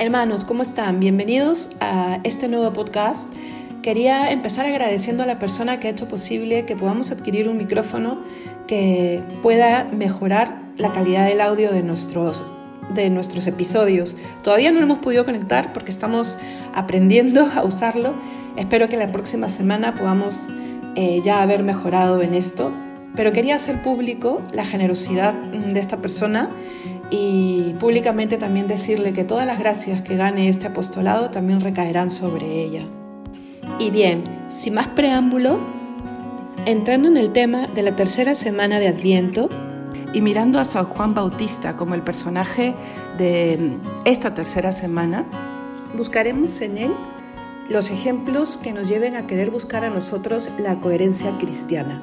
Hermanos, ¿cómo están? Bienvenidos a este nuevo podcast. Quería empezar agradeciendo a la persona que ha hecho posible que podamos adquirir un micrófono que pueda mejorar la calidad del audio de nuestros, de nuestros episodios. Todavía no lo hemos podido conectar porque estamos aprendiendo a usarlo. Espero que la próxima semana podamos eh, ya haber mejorado en esto. Pero quería hacer público la generosidad de esta persona y públicamente también decirle que todas las gracias que gane este apostolado también recaerán sobre ella. Y bien, sin más preámbulo, entrando en el tema de la tercera semana de Adviento y mirando a San Juan Bautista como el personaje de esta tercera semana, buscaremos en él los ejemplos que nos lleven a querer buscar a nosotros la coherencia cristiana.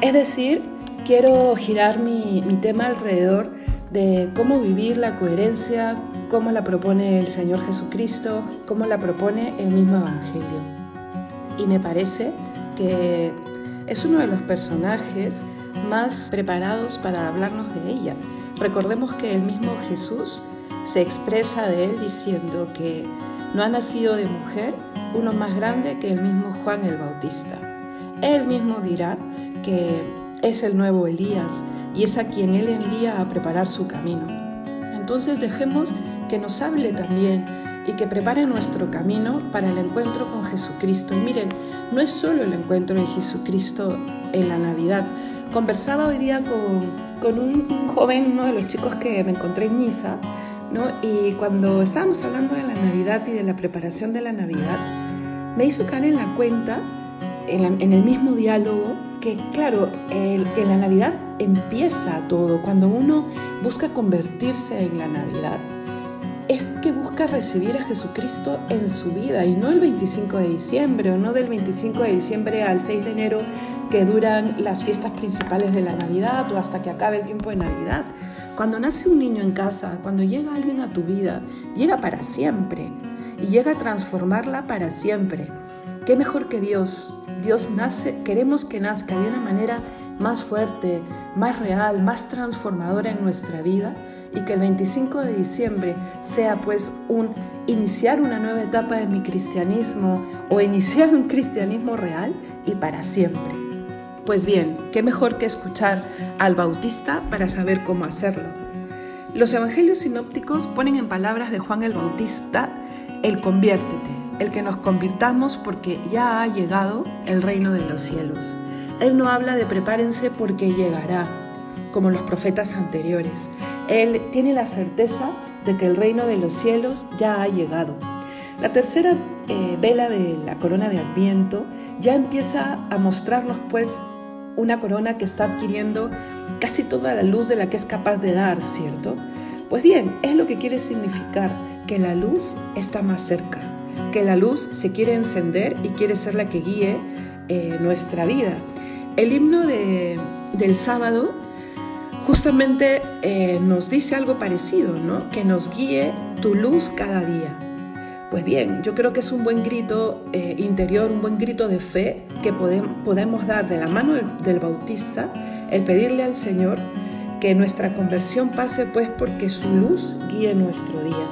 Es decir, quiero girar mi, mi tema alrededor de cómo vivir la coherencia, cómo la propone el Señor Jesucristo, cómo la propone el mismo Evangelio. Y me parece que es uno de los personajes más preparados para hablarnos de ella. Recordemos que el mismo Jesús se expresa de él diciendo que no ha nacido de mujer uno más grande que el mismo Juan el Bautista. Él mismo dirá que es el nuevo Elías y es a quien Él envía a preparar su camino. Entonces dejemos que nos hable también y que prepare nuestro camino para el encuentro con Jesucristo. Y miren, no es solo el encuentro de Jesucristo en la Navidad. Conversaba hoy día con, un, joven, uno de los chicos que me encontré en Niza, ¿no? y cuando estábamos hablando de la Navidad y de la preparación de la Navidad, me hizo caer en la cuenta, en, en el mismo diálogo, que claro, en la Navidad empieza todo, cuando uno busca convertirse en la Navidad, es que busca recibir a Jesucristo en su vida y no el 25 de diciembre o no del 25 de diciembre al 6 de enero que duran las fiestas principales de la Navidad o hasta que acabe el tiempo de Navidad. Cuando nace un niño en casa, cuando llega alguien a tu vida, llega para siempre y llega a transformarla para siempre. ¿Qué mejor que Dios Dios nace, queremos que nazca de una manera más fuerte, más real, más transformadora en nuestra vida y que el 25 de diciembre sea pues un iniciar una nueva etapa de mi cristianismo o iniciar un cristianismo real y para siempre. Pues bien, qué mejor que escuchar al Bautista para saber cómo hacerlo. Los evangelios sinópticos ponen en palabras de Juan el Bautista el conviértete, el que nos convirtamos porque ya ha llegado el reino de los cielos. Él no habla de prepárense porque llegará, como los profetas anteriores. Él tiene la certeza de que el reino de los cielos ya ha llegado. La tercera eh, vela de la corona de Adviento ya empieza a mostrarnos pues una corona que está adquiriendo casi toda la luz de la que es capaz de dar, ¿cierto? Pues bien, es lo que quiere significar que la luz está más cerca que la luz se quiere encender y quiere ser la que guíe eh, nuestra vida. El himno del sábado justamente eh, nos dice algo parecido, ¿no? Que nos guíe tu luz cada día. Pues bien, yo creo que es un buen grito eh, interior, un buen grito de fe que podemos dar de la mano del Bautista, el pedirle al Señor que nuestra conversión pase pues porque su luz guíe nuestro día.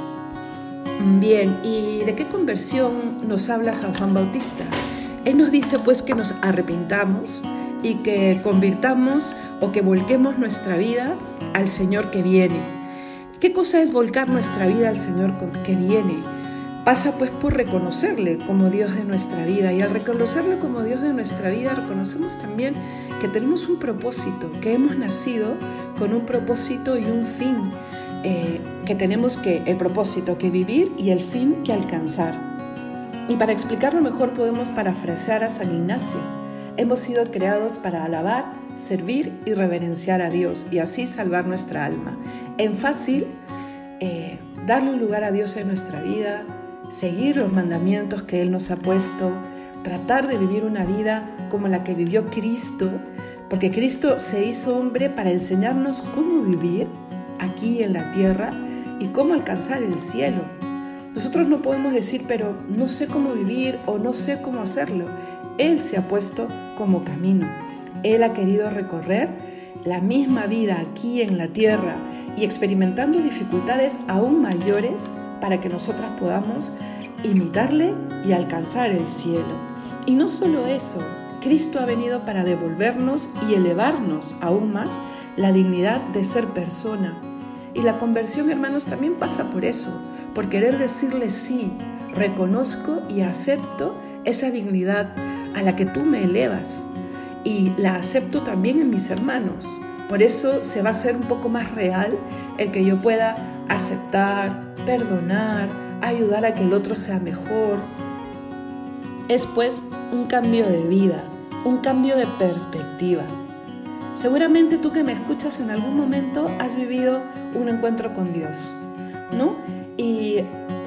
Bien, ¿y de qué conversión nos habla San Juan Bautista? Él nos dice pues que nos arrepintamos y que convirtamos o que volquemos nuestra vida al Señor que viene. ¿Qué cosa es volcar nuestra vida al Señor que viene? Pasa pues por reconocerle como Dios de nuestra vida y al reconocerlo como Dios de nuestra vida reconocemos también que tenemos un propósito, que hemos nacido con un propósito y un fin eh, que tenemos que el propósito que vivir y el fin que alcanzar. Y para explicarlo mejor podemos parafrasear a San Ignacio. Hemos sido creados para alabar, servir y reverenciar a Dios y así salvar nuestra alma. En fácil, eh, darle un lugar a Dios en nuestra vida, seguir los mandamientos que Él nos ha puesto, tratar de vivir una vida como la que vivió Cristo, porque Cristo se hizo hombre para enseñarnos cómo vivir aquí en la tierra y cómo alcanzar el cielo. Nosotros no podemos decir, pero no sé cómo vivir o no sé cómo hacerlo. Él se ha puesto como camino. Él ha querido recorrer la misma vida aquí en la tierra y experimentando dificultades aún mayores para que nosotras podamos imitarle y alcanzar el cielo. Y no solo eso, Cristo ha venido para devolvernos y elevarnos aún más la dignidad de ser persona. Y la conversión, hermanos, también pasa por eso, por querer decirle sí, reconozco y acepto esa dignidad a la que tú me elevas y la acepto también en mis hermanos. Por eso se va a hacer un poco más real el que yo pueda aceptar, perdonar, ayudar a que el otro sea mejor. Es pues un cambio de vida, un cambio de perspectiva. Seguramente tú que me escuchas en algún momento has vivido un encuentro con Dios, ¿no? Y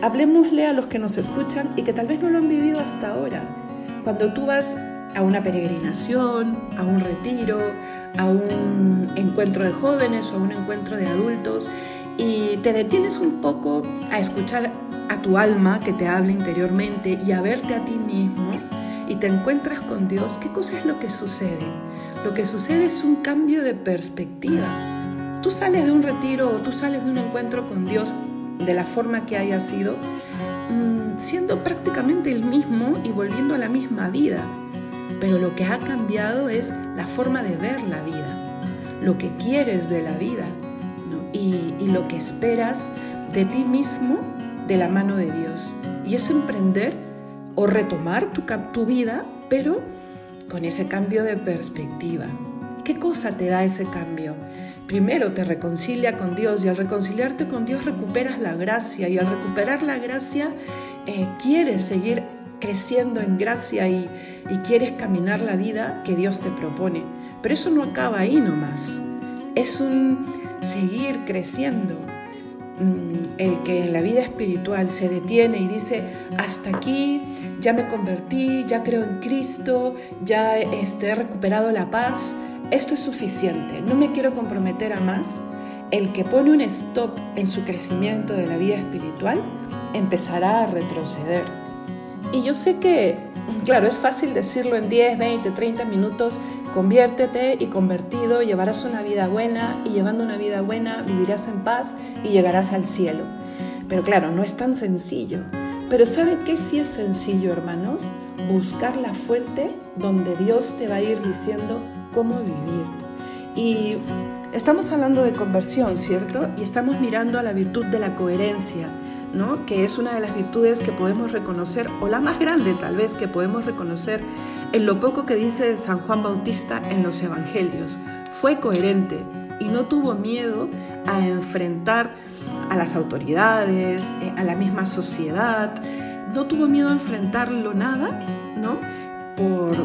hablemosle a los que nos escuchan y que tal vez no lo han vivido hasta ahora. Cuando tú vas a una peregrinación, a un retiro, a un encuentro de jóvenes o a un encuentro de adultos y te detienes un poco a escuchar a tu alma que te habla interiormente y a verte a ti mismo y te encuentras con Dios, ¿qué cosa es lo que sucede? Lo que sucede es un cambio de perspectiva. Tú sales de un retiro o tú sales de un encuentro con Dios de la forma que haya sido, mm, siendo prácticamente el mismo y volviendo a la misma vida. Pero lo que ha cambiado es la forma de ver la vida, lo que quieres de la vida y, y lo que esperas de ti mismo de la mano de Dios. Y es emprender o retomar tu, tu vida, pero con ese cambio de perspectiva. ¿Qué cosa te da ese cambio? Primero te reconcilia con Dios y al reconciliarte con Dios recuperas la gracia y al recuperar la gracia eh, quieres seguir creciendo en gracia y, quieres caminar la vida que Dios te propone. Pero eso no acaba ahí nomás. Es un seguir creciendo, Mm, el que en la vida espiritual se detiene y dice, hasta aquí, ya me convertí, ya creo en Cristo, ya este, he recuperado la paz, esto es suficiente, no me quiero comprometer a más, el que pone un stop en su crecimiento de la vida espiritual empezará a retroceder. Y yo sé que, claro, es fácil decirlo en 10, 20, 30 minutos, Conviértete y convertido llevarás una vida buena y llevando una vida buena vivirás en paz y llegarás al cielo. Pero claro, no es tan sencillo. Pero ¿saben qué sí es sencillo, hermanos? Buscar la fuente donde Dios te va a ir diciendo cómo vivir. Y estamos hablando de conversión, ¿cierto? Y estamos mirando a la virtud de la coherencia, ¿no? Que es una de las virtudes que podemos reconocer, o la más grande tal vez que podemos reconocer en lo poco que dice San Juan Bautista en los Evangelios. Fue coherente y no tuvo miedo a enfrentar a las autoridades, eh, a la misma sociedad, no tuvo miedo a enfrentarlo nada, ¿no? Por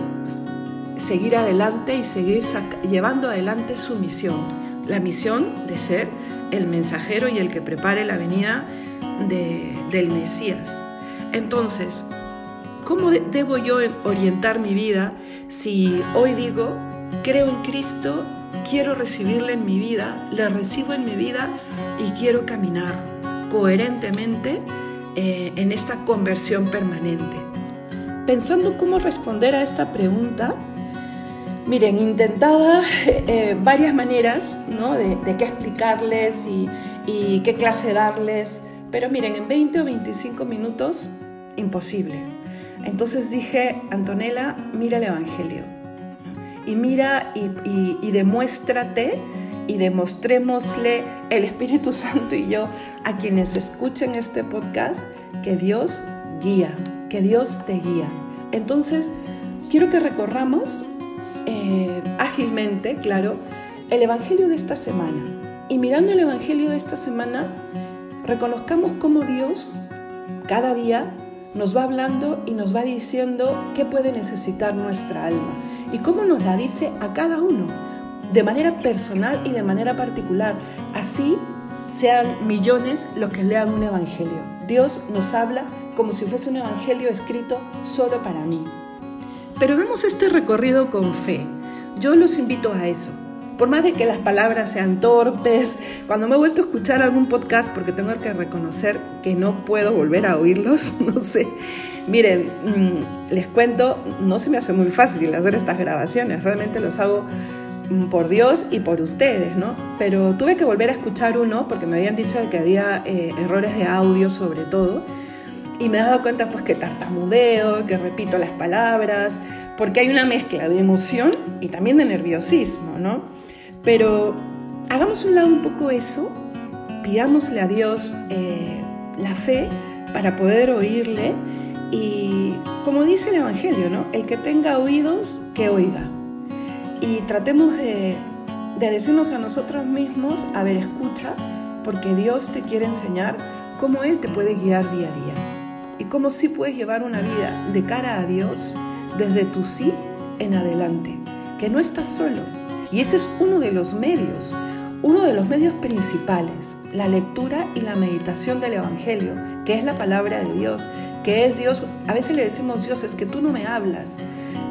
seguir adelante y seguir llevando adelante su misión, la misión de ser el mensajero y el que prepare la venida del Mesías. Entonces, ¿Cómo debo yo orientar mi vida si hoy digo, creo en Cristo, quiero recibirle en mi vida, le recibo en mi vida y quiero caminar coherentemente eh, en esta conversión permanente? Pensando cómo responder a esta pregunta, miren, intentaba eh, varias maneras ¿no? de, qué explicarles y, qué clase darles, pero miren, en 20 o 25 minutos, imposible entonces dije, Antonella, mira el Evangelio. Y mira y, demuéstrate y demostrémosle el Espíritu Santo y yo a quienes escuchen este podcast que Dios guía, que Dios te guía. Entonces, quiero que recorramos eh, ágilmente, claro, el Evangelio de esta semana. Y mirando el Evangelio de esta semana, reconozcamos cómo Dios cada día nos va hablando y nos va diciendo qué puede necesitar nuestra alma y cómo nos la dice a cada uno, de manera personal y de manera particular. Así sean millones los que lean un evangelio. Dios nos habla como si fuese un evangelio escrito solo para mí. Pero hagamos este recorrido con fe. Yo los invito a eso. Por más de que las palabras sean torpes, cuando me he vuelto a escuchar algún podcast, porque tengo que reconocer que no puedo volver a oírlos, no sé. Miren, mm, les cuento, no se me hace muy fácil hacer estas grabaciones, realmente los hago por Dios y por ustedes, ¿no? Pero tuve que volver a escuchar uno porque me habían dicho que había eh, errores de audio sobre todo y me he dado cuenta pues que tartamudeo, que repito las palabras, porque hay una mezcla de emoción y también de nerviosismo, ¿no? Pero hagamos un lado un poco eso, pidámosle a Dios eh, la fe para poder oírle y como dice el Evangelio, ¿no? El que tenga oídos, que oiga. Y tratemos de, de decirnos a nosotros mismos, a ver, escucha, porque Dios te quiere enseñar cómo Él te puede guiar día a día cómo sí puedes llevar una vida de cara a Dios desde tu sí en adelante, que no estás solo. Y este es uno de los medios, uno de los medios principales, la lectura y la meditación del Evangelio, que es la palabra de Dios, que es Dios. A veces le decimos Dios, es que tú no me hablas,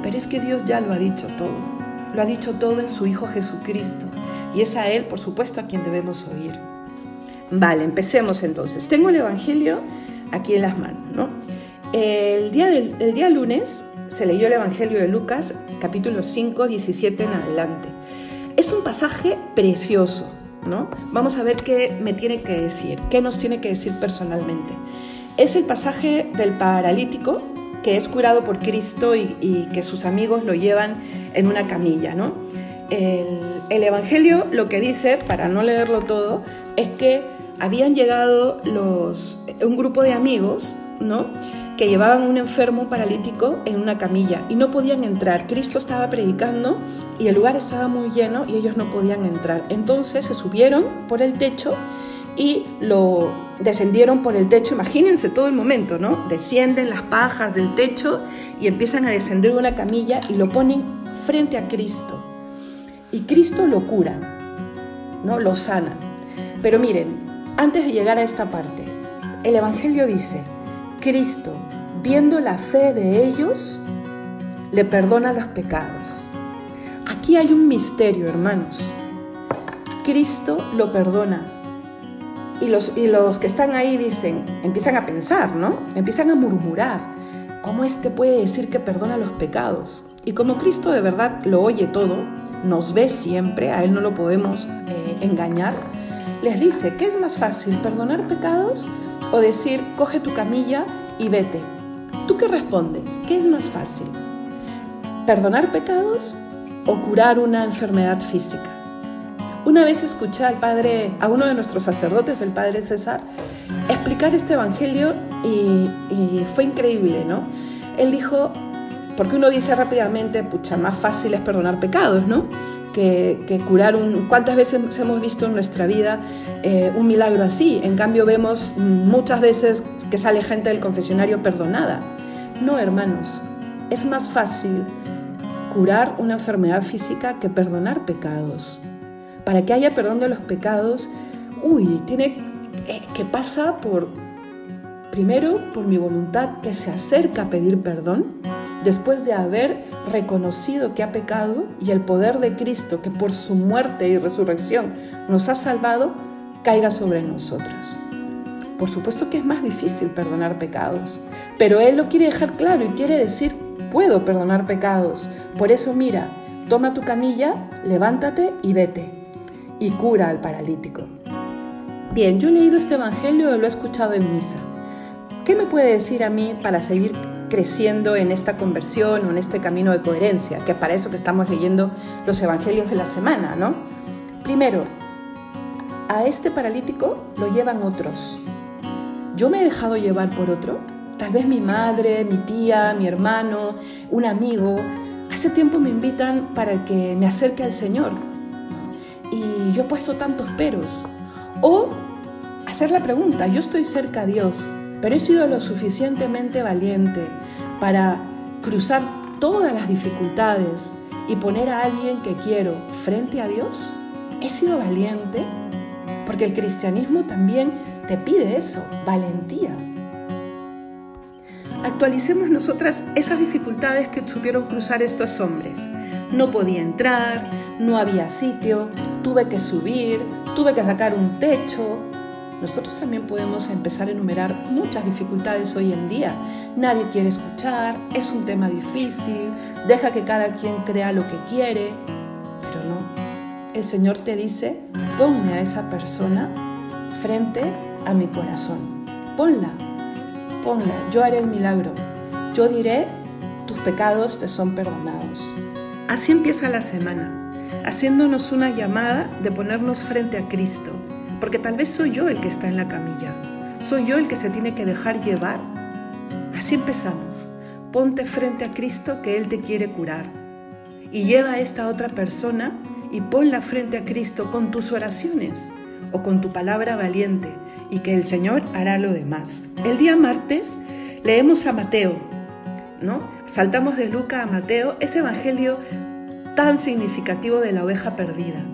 pero es que Dios ya lo ha dicho todo. Lo ha dicho todo en su Hijo Jesucristo. Y es a Él, por supuesto, a quien debemos oír. Vale, empecemos entonces. Tengo el Evangelio aquí en las manos, ¿no? El día, del, el día lunes se leyó el Evangelio de Lucas, capítulo 5, 17 en adelante. Es un pasaje precioso, ¿no? Vamos a ver qué me tiene que decir, qué nos tiene que decir personalmente. Es el pasaje del paralítico que es curado por Cristo y, que sus amigos lo llevan en una camilla, ¿no? El Evangelio lo que dice, para no leerlo todo, es que habían llegado los, un grupo de amigos, ¿no? que llevaban un enfermo paralítico en una camilla y no podían entrar. Cristo estaba predicando y el lugar estaba muy lleno y ellos no podían entrar. Entonces se subieron por el techo y lo descendieron por el techo. Imagínense todo el momento, ¿no? Descienden las pajas del techo y empiezan a descender una camilla y lo ponen frente a Cristo. Y Cristo lo cura, ¿no? Lo sana. Pero miren, antes de llegar a esta parte, el Evangelio dice, Cristo, viendo la fe de ellos, le perdona los pecados. Aquí hay un misterio, hermanos. Cristo lo perdona. Y los, y los que están ahí dicen, empiezan a pensar, ¿no? Empiezan a murmurar. ¿Cómo este puede decir que perdona los pecados? Y como Cristo de verdad lo oye todo, nos ve siempre, a Él no lo podemos eh, engañar, les dice, ¿qué es más fácil, perdonar pecados o decir, coge tu camilla y vete? ¿Tú qué respondes? ¿Qué es más fácil? ¿Perdonar pecados o curar una enfermedad física? Una vez escuché al padre, a uno de nuestros sacerdotes, el padre César, explicar este evangelio y fue increíble, ¿no? Él dijo, porque uno dice rápidamente, pucha, más fácil es perdonar pecados, ¿no? Que, curar un... ¿Cuántas veces hemos visto en nuestra vida eh, un milagro así? En cambio vemos muchas veces que sale gente del confesionario perdonada. No, hermanos, es más fácil curar una enfermedad física que perdonar pecados. Para que haya perdón de los pecados, uy, tiene eh, que pasa por, primero, por mi voluntad que se acerca a pedir perdón, después de haber reconocido que ha pecado y el poder de Cristo, que por su muerte y resurrección nos ha salvado, caiga sobre nosotros. Por supuesto que es más difícil perdonar pecados, pero Él lo quiere dejar claro y quiere decir, puedo perdonar pecados. Por eso mira, toma tu camilla, levántate y vete. Y cura al paralítico. Bien, yo he leído este Evangelio y lo he escuchado en misa. ¿Qué me puede decir a mí para seguir creciendo en esta conversión o en este camino de coherencia, que es para eso que estamos leyendo los evangelios de la semana, ¿no? Primero, a este paralítico lo llevan otros. ¿Yo me he dejado llevar por otro? Tal vez mi madre, mi tía, mi hermano, un amigo. Hace tiempo me invitan para que me acerque al Señor. Y yo he puesto tantos peros. O hacer la pregunta, yo estoy cerca a Dios, pero he sido lo suficientemente valiente para cruzar todas las dificultades y poner a alguien que quiero frente a Dios? ¿He sido valiente? Porque el cristianismo también te pide eso, valentía. Actualicemos nosotras esas dificultades que supieron cruzar estos hombres. No podía entrar, no había sitio, tuve que subir, tuve que sacar un techo, nosotros también podemos empezar a enumerar muchas dificultades hoy en día. Nadie quiere escuchar, es un tema difícil, deja que cada quien crea lo que quiere, pero no. el Señor te dice, ponme a esa persona frente a mi corazón. Ponla, ponla, yo haré el milagro. Yo diré, tus pecados te son perdonados. Así empieza la semana, haciéndonos una llamada de ponernos frente a Cristo, porque tal vez soy yo el que está en la camilla, soy yo el que se tiene que dejar llevar. Así empezamos. Ponte frente a Cristo que Él te quiere curar. Y lleva a esta otra persona y ponla frente a Cristo con tus oraciones o con tu palabra valiente y que el Señor hará lo demás. El día martes leemos a Mateo, ¿no? Saltamos de Luca a Mateo, ese evangelio tan significativo de la oveja perdida.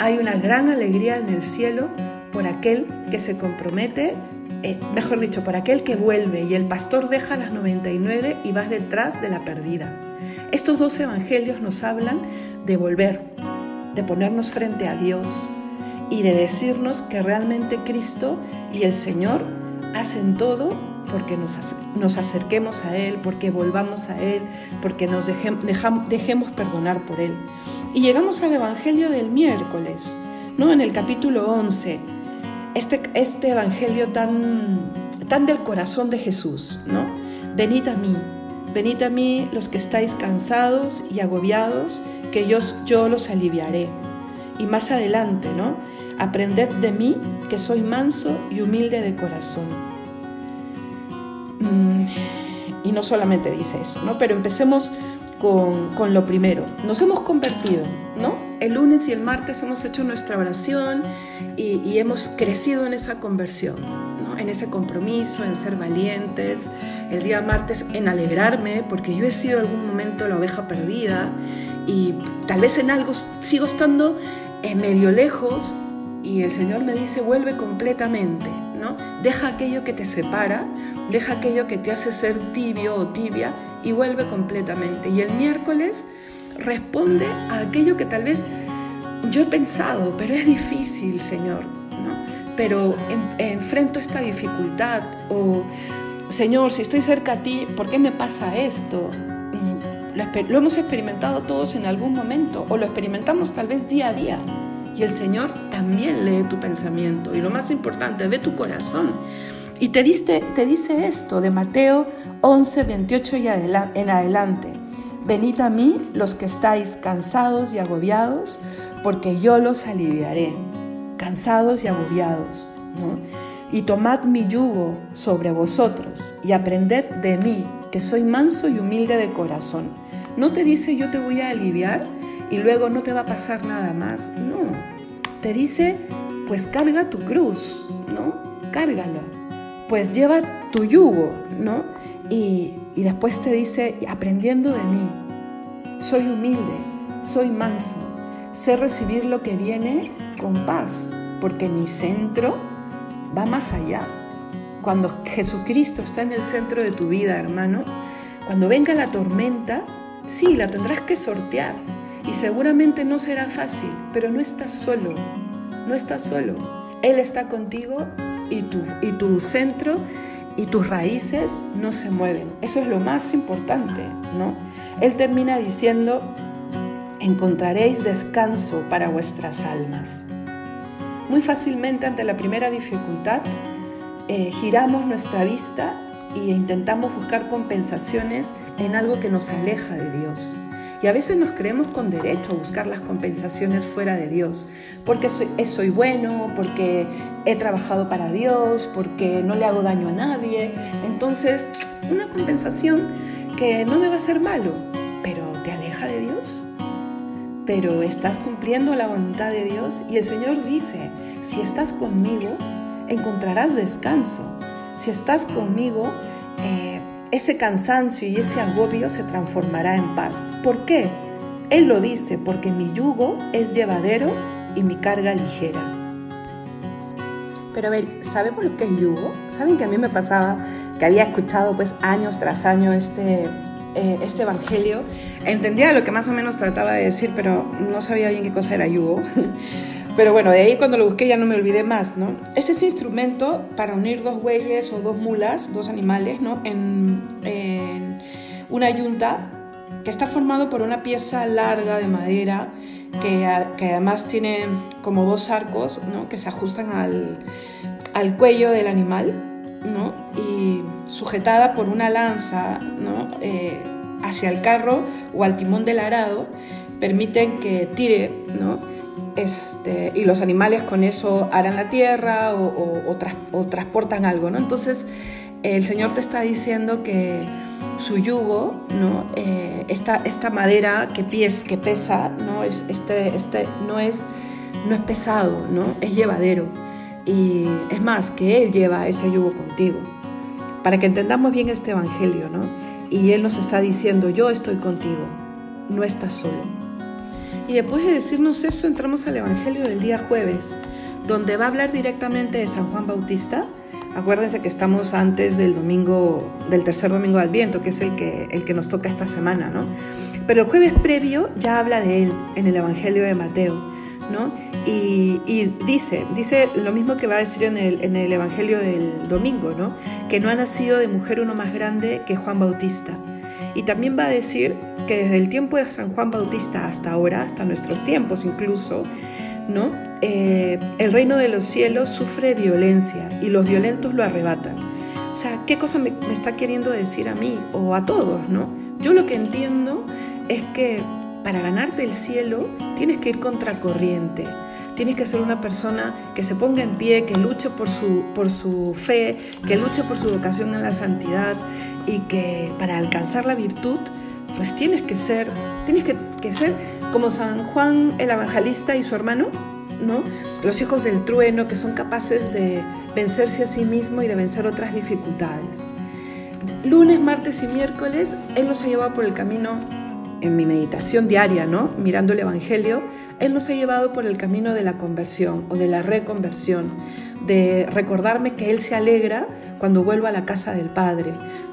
Hay una gran alegría en el cielo por aquel que se compromete, eh, mejor dicho, por aquel que vuelve y el pastor deja las 99 y va detrás de la perdida. Estos dos evangelios nos hablan de volver, de ponernos frente a Dios y de decirnos que realmente Cristo y el Señor hacen todo porque nos, nos acerquemos a Él, porque volvamos a Él, porque nos dejemos perdonar por Él. Y llegamos al Evangelio del miércoles, ¿no? en el capítulo 11, este, este Evangelio tan, tan del corazón de Jesús. ¿no? Venid a mí, venid a mí los que estáis cansados y agobiados, que yo, yo los aliviaré. Y más adelante, ¿no? Aprended de mí, que soy manso y humilde de corazón. Mm, y no solamente dice eso, ¿no? Pero empecemos con, lo primero. Nos hemos convertido, ¿no? El lunes y el martes hemos hecho nuestra oración y, hemos crecido en esa conversión, ¿no? En ese compromiso, en ser valientes. El día martes en alegrarme, porque yo he sido en algún momento la oveja perdida y tal vez en algo sigo estando en medio lejos y el Señor me dice, vuelve completamente, ¿no? Deja aquello que te separa, deja aquello que te hace ser tibio o tibia y vuelve completamente. Y el miércoles responde a aquello que tal vez yo he pensado, pero es difícil, Señor, ¿no? Pero enfrento esta dificultad o, Señor, si estoy cerca a ti, ¿por qué me pasa esto? Lo, hemos experimentado todos en algún momento o lo experimentamos tal vez día a día. Y el Señor también lee tu pensamiento. Y lo más importante, ve tu corazón. Y te, dice esto de Mateo 11, 28 y en adelante. Venid a mí los que estáis cansados y agobiados, porque yo los aliviaré. Cansados y agobiados. ¿no? Y tomad mi yugo sobre vosotros y aprended de mí, que soy manso y humilde de corazón no te dice yo te voy a aliviar y luego no te va a pasar nada más. No. Te dice, pues carga tu cruz, ¿no? Cárgala. Pues lleva tu yugo, ¿no? Y, y después te dice, aprendiendo de mí, soy humilde, soy manso, sé recibir lo que viene con paz, porque mi centro va más allá. Cuando Jesucristo está en el centro de tu vida, hermano, cuando venga la tormenta, Sí, la tendrás que sortear y seguramente no será fácil, pero no estás solo, no estás solo. Él está contigo y tu, y tu centro y tus raíces no se mueven. Eso es lo más importante, ¿no? Él termina diciendo, encontraréis descanso para vuestras almas. Muy fácilmente ante la primera dificultad, eh, giramos nuestra vista y intentamos buscar compensaciones en algo que nos aleja de Dios. Y a veces nos creemos con derecho a buscar las compensaciones fuera de Dios, porque soy, eh, soy bueno, porque he trabajado para Dios, porque no le hago daño a nadie. Entonces, una compensación que no me va a hacer malo, pero te aleja de Dios. Pero estás cumpliendo la voluntad de Dios y el Señor dice, si estás conmigo, encontrarás descanso. Si estás conmigo, eh, ese cansancio y ese agobio se transformará en paz. ¿Por qué? Él lo dice, porque mi yugo es llevadero y mi carga ligera. Pero a ver, ¿sabemos lo que es yugo? ¿Saben que a mí me pasaba que había escuchado pues años tras año este, eh, este evangelio? Entendía lo que más o menos trataba de decir, pero no sabía bien qué cosa era yugo. Pero bueno, de ahí cuando lo busqué ya no me olvidé más, ¿no? Es ese instrumento para unir dos bueyes o dos mulas, dos animales, ¿no? En, una yunta que está formado por una pieza larga de madera que, además tiene como dos arcos que se ajustan al, cuello del animal y sujetada por una lanza eh, hacia el carro o al timón del arado permiten que tire este, y los animales con eso harán la tierra o, transportan algo. ¿no? Entonces el Señor te está diciendo que su yugo, ¿no? Eh, esta, esta, madera que, pies, que pesa, ¿no? Es, este, este, no, es, no es pesado, ¿no? es llevadero. Y es más, que Él lleva ese yugo contigo. Para que entendamos bien este Evangelio, ¿no? Y Él nos está diciendo, yo estoy contigo, no estás solo. Y después de decirnos eso, entramos al Evangelio del día jueves, donde va a hablar directamente de San Juan Bautista, Acuérdense que estamos antes del domingo, del tercer domingo de Adviento, que es el que, el que nos toca esta semana, ¿no? Pero el jueves previo ya habla de él en el Evangelio de Mateo, ¿no? Y, dice, dice lo mismo que va a decir en el, en el Evangelio del domingo, ¿no? Que no ha nacido de mujer uno más grande que Juan Bautista. Y también va a decir que desde el tiempo de San Juan Bautista hasta ahora, hasta nuestros tiempos incluso, ¿no? Eh, el reino de los cielos sufre violencia y los violentos lo arrebatan. O sea, ¿qué cosa me, está queriendo decir a mí o a todos, no? Yo lo que entiendo es que para ganarte el cielo tienes que ir contracorriente. Tienes que ser una persona que se ponga en pie, que luche por su, por su fe, que luche por su vocación en la santidad y que para alcanzar la virtud, pues tienes que ser, tienes que, ser como San Juan el Evangelista y su hermano, ¿no? Los hijos del trueno que son capaces de vencerse a sí mismo y de vencer otras dificultades. Lunes, martes y miércoles, Él nos ha llevado por el camino, en mi meditación diaria, ¿no? Mirando el Evangelio, Él nos ha llevado por el camino de la conversión o de la reconversión, de recordarme que Él se alegra cuando vuelvo a la casa del Padre,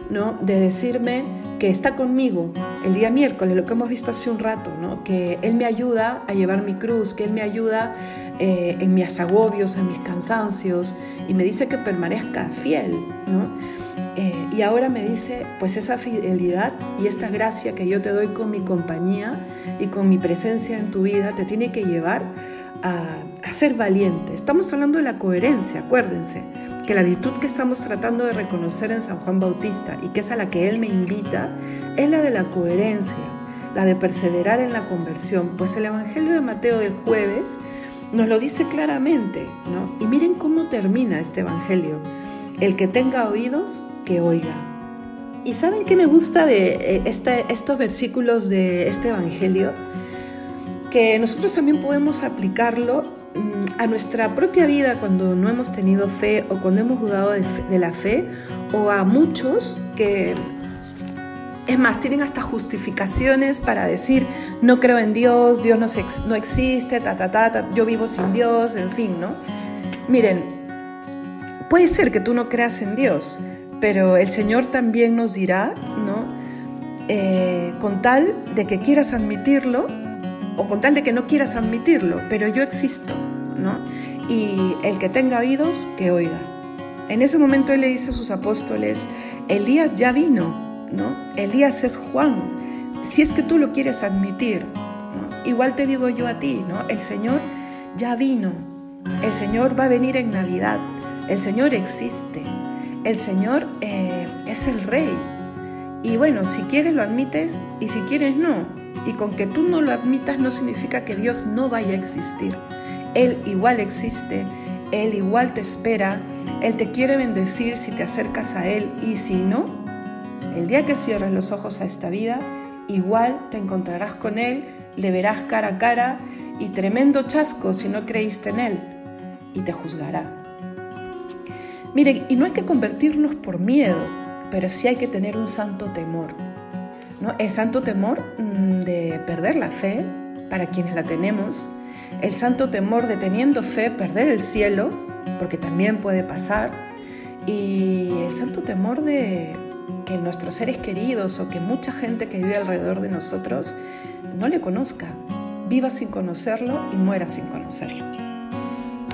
¿no? De decirme que está conmigo el día miércoles, lo que hemos visto hace un rato, ¿no? que Él me ayuda a llevar mi cruz, que Él me ayuda eh, en mis agobios, en mis cansancios, y me dice que permanezca fiel. ¿no? Eh, y ahora me dice, pues esa fidelidad y esta gracia que yo te doy con mi compañía y con mi presencia en tu vida te tiene que llevar a, a ser valiente. Estamos hablando de la coherencia, acuérdense que la virtud que estamos tratando de reconocer en San Juan Bautista y que es a la que él me invita, es la de la coherencia, la de perseverar en la conversión, pues el Evangelio de Mateo del jueves nos lo dice claramente, ¿no? Y miren cómo termina este Evangelio. El que tenga oídos, que oiga. ¿Y saben qué me gusta de eh, este, estos versículos de este Evangelio? Que nosotros también podemos aplicarlo a nuestra propia vida cuando no hemos tenido fe o cuando hemos dudado de, la fe o a muchos que es más, tienen hasta justificaciones para decir, no creo en Dios, Dios no, no existe, ta, ta, ta, yo vivo sin Dios, en fin, ¿no? Miren, puede ser que tú no creas en Dios, pero el Señor también nos dirá, ¿no? Eh, con tal de que quieras admitirlo o con tal de que no quieras admitirlo, pero yo existo, y el que tenga oídos, que oiga. En ese momento él le dice a sus apóstoles, Elías ya vino, ¿no? Elías es Juan, si es que tú lo quieres admitir. Igual te digo yo a ti, ¿no? El Señor ya vino, el Señor va a venir en Navidad, el Señor existe, el Señor eh, es el Rey. Y bueno, si quieres lo admites y si quieres no. Y con que tú no lo admitas no significa que Dios no vaya a existir. Él igual existe, Él igual te espera, Él te quiere bendecir si te acercas a Él y si no, el día que cierres los ojos a esta vida, igual te encontrarás con Él, le verás cara a cara y tremendo chasco si no creíste en Él y te juzgará. Miren, y no hay que convertirnos por miedo, pero sí hay que tener un santo temor. ¿no? El santo temor mm, de perder la fe, para quienes la tenemos, el santo temor de teniendo fe perder el cielo, porque también puede pasar, y el santo temor de que nuestros seres queridos o que mucha gente que vive alrededor de nosotros no le conozca, viva sin conocerlo y muera sin conocerlo.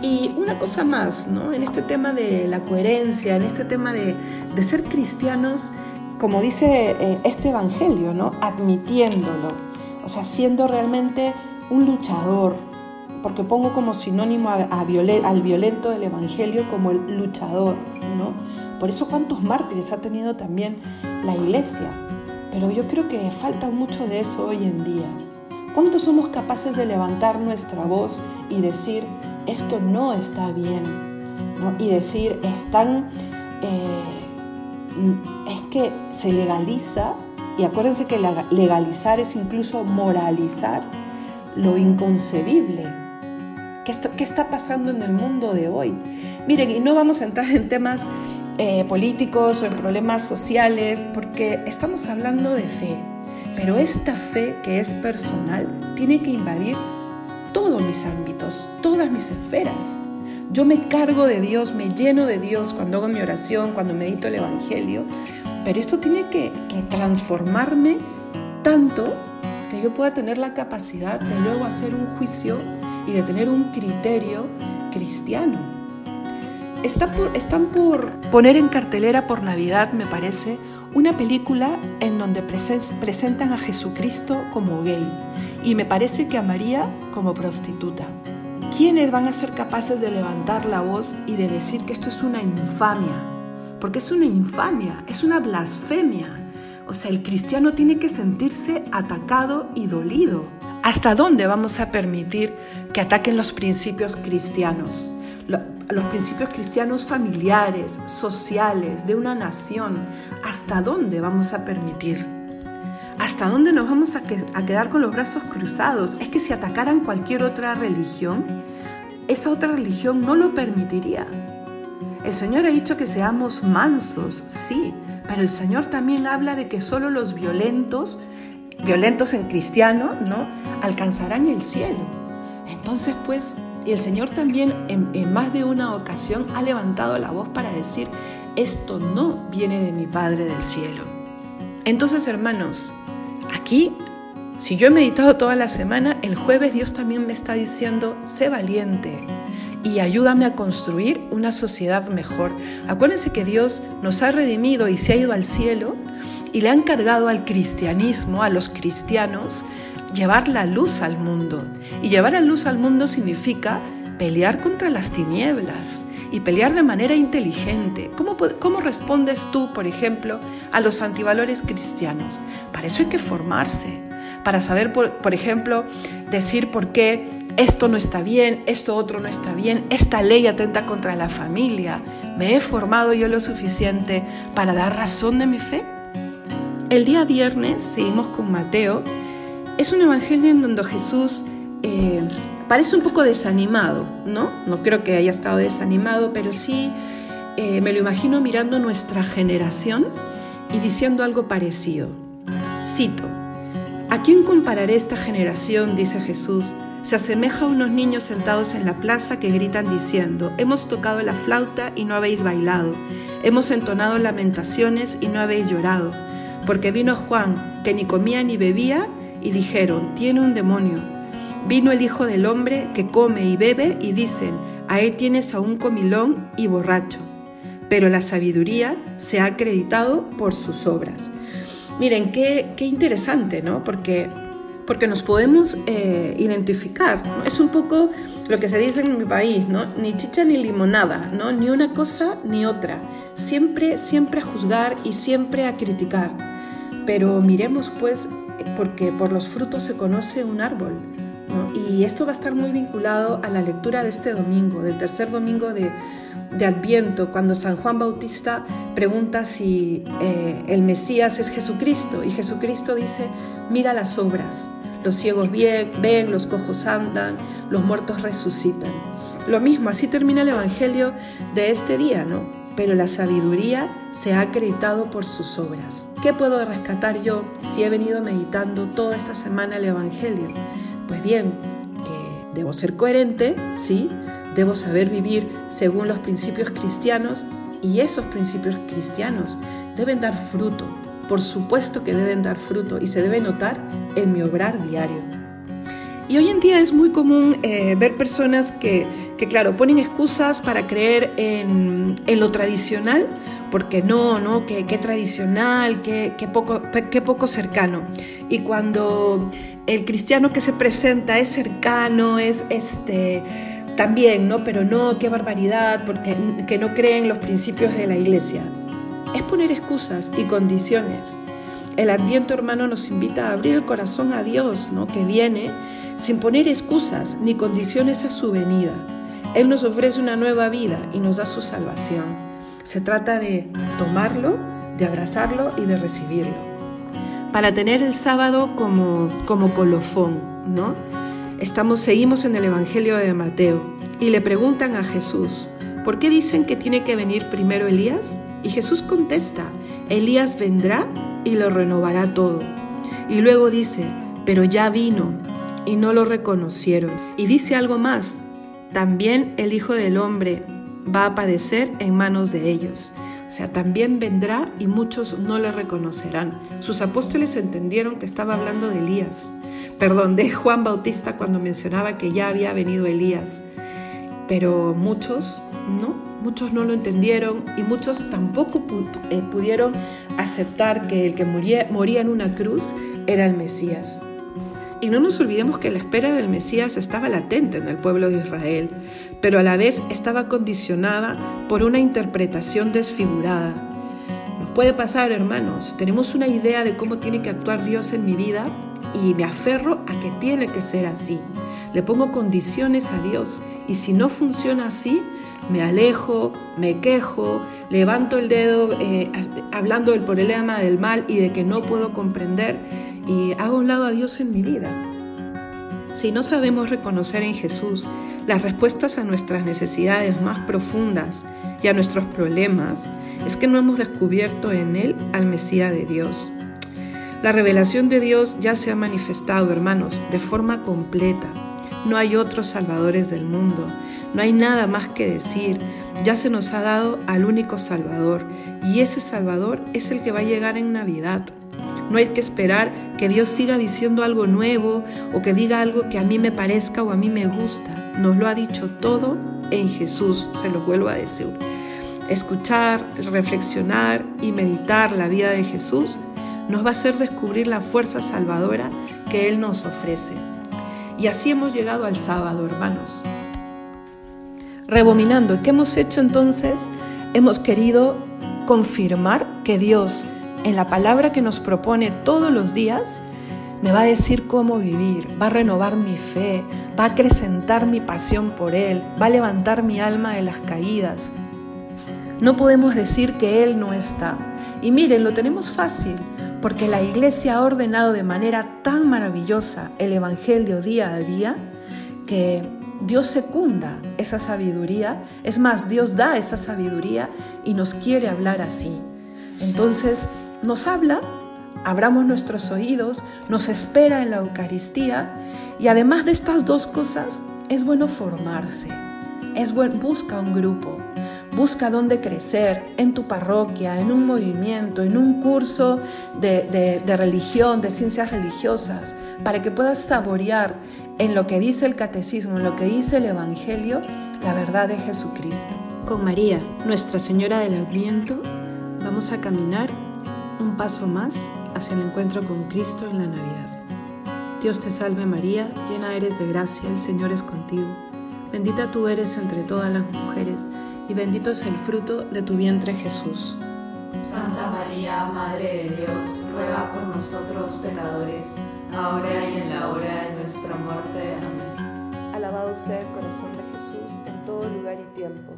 Y una cosa más, ¿no? En este tema de la coherencia, en este tema de, ser cristianos como dice eh, este Evangelio, ¿no? Admitiéndolo, o sea, siendo realmente un luchador, porque pongo como sinónimo al violento del Evangelio como el luchador, ¿no? Por eso cuántos mártires ha tenido también la iglesia, pero yo creo que falta mucho de eso hoy en día. ¿Cuántos somos capaces de levantar nuestra voz y decir, esto no está bien? Y decir, están... Eh, es que se legaliza, y acuérdense que legalizar es incluso moralizar lo inconcebible. ¿Qué está, ¿Qué está pasando en el mundo de hoy? Miren, y no vamos a entrar en temas eh, políticos o en problemas sociales, porque estamos hablando de fe. Pero esta fe que es personal tiene que invadir todos mis ámbitos, todas mis esferas. Yo me cargo de Dios, me lleno de Dios cuando hago mi oración, cuando medito el Evangelio, pero esto tiene que, transformarme tanto que yo pueda tener la capacidad de luego hacer un juicio y de tener un criterio cristiano. están por poner en cartelera por Navidad, me parece, una película en donde presentan a Jesucristo como gay y me parece que a María como prostituta. ¿Quiénes van a ser capaces de levantar la voz y de decir que esto es una infamia? Porque es una infamia, es una blasfemia. O sea, el cristiano tiene que sentirse atacado y dolido. ¿Hasta dónde vamos a permitir que ataquen los principios cristianos? Los principios cristianos familiares, sociales, de una nación. ¿Hasta dónde vamos a permitir? ¿Hasta dónde nos vamos a, quedar con los brazos cruzados? Es que si atacaran cualquier otra religión, esa otra religión no lo permitiría. El Señor ha dicho que seamos mansos, sí, pero el Señor también habla de que solo los violentos, violentos en cristiano, ¿no? alcanzarán el cielo. Entonces, pues, el Señor también en, en más de una ocasión ha levantado la voz para decir, esto no viene de mi Padre del cielo. Entonces, hermanos, Aquí, si yo he meditado toda la semana, el jueves Dios también me está diciendo, sé valiente y ayúdame a construir una sociedad mejor. Acuérdense que Dios nos ha redimido y se ha ido al cielo y le ha encargado al cristianismo, a los cristianos, llevar la luz al mundo. Y llevar la luz al mundo significa pelear contra las tinieblas y pelear de manera inteligente. ¿Cómo, ¿Cómo, respondes tú, por ejemplo, a los antivalores cristianos? Para eso hay que formarse, para saber, por, por ejemplo, decir por qué esto no está bien, esto otro no está bien, esta ley atenta contra la familia. ¿Me he formado yo lo suficiente para dar razón de mi fe? El día viernes seguimos con Mateo. Es un evangelio en donde Jesús eh, parece un poco desanimado, ¿no? No creo que haya estado desanimado, pero sí eh, me lo imagino mirando nuestra generación y diciendo algo parecido. Cito, ¿a quién compararé esta generación? dice Jesús. Se asemeja a unos niños sentados en la plaza que gritan diciendo, hemos tocado la flauta y no habéis bailado, hemos entonado lamentaciones y no habéis llorado, porque vino Juan, que ni comía ni bebía, y dijeron, tiene un demonio. Vino el Hijo del Hombre que come y bebe y dicen, ahí tienes a un comilón y borracho. Pero la sabiduría se ha acreditado por sus obras. Miren, qué, qué interesante, ¿no? Porque, porque nos podemos eh, identificar. Es un poco lo que se dice en mi país, ¿no? Ni chicha ni limonada, ¿no? Ni una cosa ni otra. Siempre, siempre a juzgar y siempre a criticar. Pero miremos pues, porque por los frutos se conoce un árbol. Y esto va a estar muy vinculado a la lectura de este domingo, del tercer domingo de, Adviento, cuando San Juan Bautista pregunta si eh, el Mesías es Jesucristo. Y Jesucristo dice, mira las obras. Los ciegos ven, los cojos andan, los muertos resucitan. Lo mismo, así termina el Evangelio de este día, ¿no? Pero la sabiduría se ha acreditado por sus obras. ¿Qué puedo rescatar yo si he venido meditando toda esta semana el Evangelio? Pues bien, que debo ser coherente, sí, debo saber vivir según los principios cristianos y esos principios cristianos deben dar fruto. Por supuesto que deben dar fruto y se debe notar en mi obrar diario. Y hoy en día es muy común eh, ver personas que, claro, ponen excusas para creer en, en lo tradicional porque no, ¿no? Qué, tradicional, qué, poco, qué poco cercano. Y cuando el cristiano que se presenta es cercano, es este también, ¿no? Pero no, qué barbaridad, porque que no creen los principios de la iglesia. Es poner excusas y condiciones. El Adviento, hermano, nos invita a abrir el corazón a Dios, ¿no? Que viene sin poner excusas ni condiciones a su venida. Él nos ofrece una nueva vida y nos da su salvación. Se trata de tomarlo, de abrazarlo y de recibirlo. Para tener el sábado como, como colofón, ¿no? Estamos, seguimos en el Evangelio de Mateo y le preguntan a Jesús, ¿por qué dicen que tiene que venir primero Elías? Y Jesús contesta, Elías vendrá y lo renovará todo. Y luego dice, pero ya vino y no lo reconocieron. Y dice algo más, también el Hijo del Hombre va a padecer en manos de ellos. O sea, también vendrá y muchos no le reconocerán. Sus apóstoles entendieron que estaba hablando de Elías, perdón, de Juan Bautista cuando mencionaba que ya había venido Elías. Pero muchos no, muchos no lo entendieron y muchos tampoco eh, pudieron aceptar que el que moría, moría en una cruz era el Mesías. Y no nos olvidemos que la espera del Mesías estaba latente en el pueblo de Israel, pero a la vez estaba condicionada por una interpretación desfigurada. Nos puede pasar, hermanos, tenemos una idea de cómo tiene que actuar Dios en mi vida y me aferro a que tiene que ser así. Le pongo condiciones a Dios y si no funciona así, me alejo, me quejo, levanto el dedo eh, hablando del problema del mal y de que no puedo comprender y hago un lado a Dios en mi vida. Si no sabemos reconocer en Jesús las respuestas a nuestras necesidades más profundas y a nuestros problemas, es que no hemos descubierto en Él al Mesías de Dios. La revelación de Dios ya se ha manifestado, hermanos, de forma completa. No hay otros salvadores del mundo, no hay nada más que decir, ya se nos ha dado al único Salvador y ese Salvador es el que va a llegar en Navidad. No hay que esperar que Dios siga diciendo algo nuevo o que diga algo que a mí me parezca o a mí me gusta. Nos lo ha dicho todo en Jesús, se lo vuelvo a decir. Escuchar, reflexionar y meditar la vida de Jesús nos va a hacer descubrir la fuerza salvadora que Él nos ofrece. Y así hemos llegado al sábado, hermanos. Rebominando, ¿qué hemos hecho entonces? Hemos querido confirmar que Dios en la palabra que nos propone todos los días, me va a decir cómo vivir, va a renovar mi fe, va a acrecentar mi pasión por Él, va a levantar mi alma de las caídas. No podemos decir que Él no está. Y miren, lo tenemos fácil, porque la iglesia ha ordenado de manera tan maravillosa el Evangelio día a día, que Dios secunda esa sabiduría, es más, Dios da esa sabiduría y nos quiere hablar así. Entonces, nos habla, abramos nuestros oídos, nos espera en la Eucaristía y además de estas dos cosas, es bueno formarse. Es buen, busca un grupo, busca dónde crecer, en tu parroquia, en un movimiento, en un curso de, de religión, de ciencias religiosas, para que puedas saborear en lo que dice el catecismo, en lo que dice el Evangelio, la verdad de Jesucristo. Con María, Nuestra Señora del Adviento, vamos a caminar un paso más hacia el encuentro con Cristo en la Navidad. Dios te salve María, llena eres de gracia, el Señor es contigo. Bendita tú eres entre todas las mujeres, y bendito es el fruto de tu vientre Jesús. Santa María, Madre de Dios, ruega por nosotros pecadores, ahora y en la hora de nuestra muerte. Amén. Alabado sea el corazón de Jesús en todo lugar y tiempo.